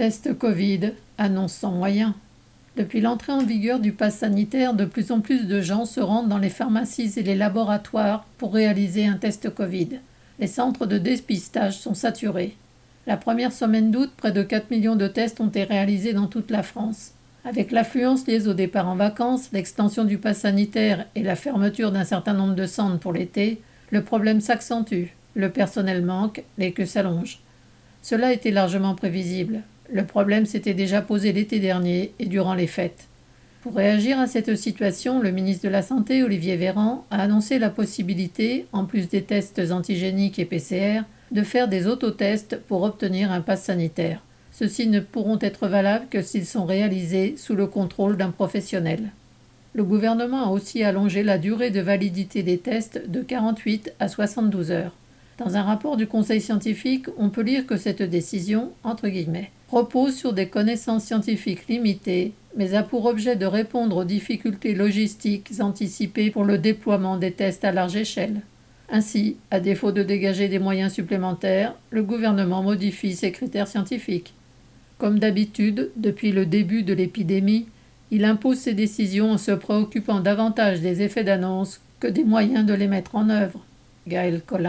Test Covid, annonce sans moyens. Depuis l'entrée en vigueur du pass sanitaire, de plus en plus de gens se rendent dans les pharmacies et les laboratoires pour réaliser un test Covid. Les centres de dépistage sont saturés. La première semaine d'août, près de 4 millions de tests ont été réalisés dans toute la France. Avec l'affluence liée au départ en vacances, l'extension du pass sanitaire et la fermeture d'un certain nombre de centres pour l'été, le problème s'accentue. Le personnel manque, les queues s'allongent. Cela était largement prévisible. Le problème s'était déjà posé l'été dernier et durant les fêtes. Pour réagir à cette situation, le ministre de la Santé, Olivier Véran, a annoncé la possibilité, en plus des tests antigéniques et PCR, de faire des autotests pour obtenir un pass sanitaire. Ceux-ci ne pourront être valables que s'ils sont réalisés sous le contrôle d'un professionnel. Le gouvernement a aussi allongé la durée de validité des tests de 48 à 72 heures. Dans un rapport du Conseil scientifique, on peut lire que cette décision, entre guillemets, repose sur des connaissances scientifiques limitées, mais a pour objet de répondre aux difficultés logistiques anticipées pour le déploiement des tests à large échelle. Ainsi, à défaut de dégager des moyens supplémentaires, le gouvernement modifie ses critères scientifiques. Comme d'habitude, depuis le début de l'épidémie, il impose ses décisions en se préoccupant davantage des effets d'annonce que des moyens de les mettre en œuvre. Gaël Collin.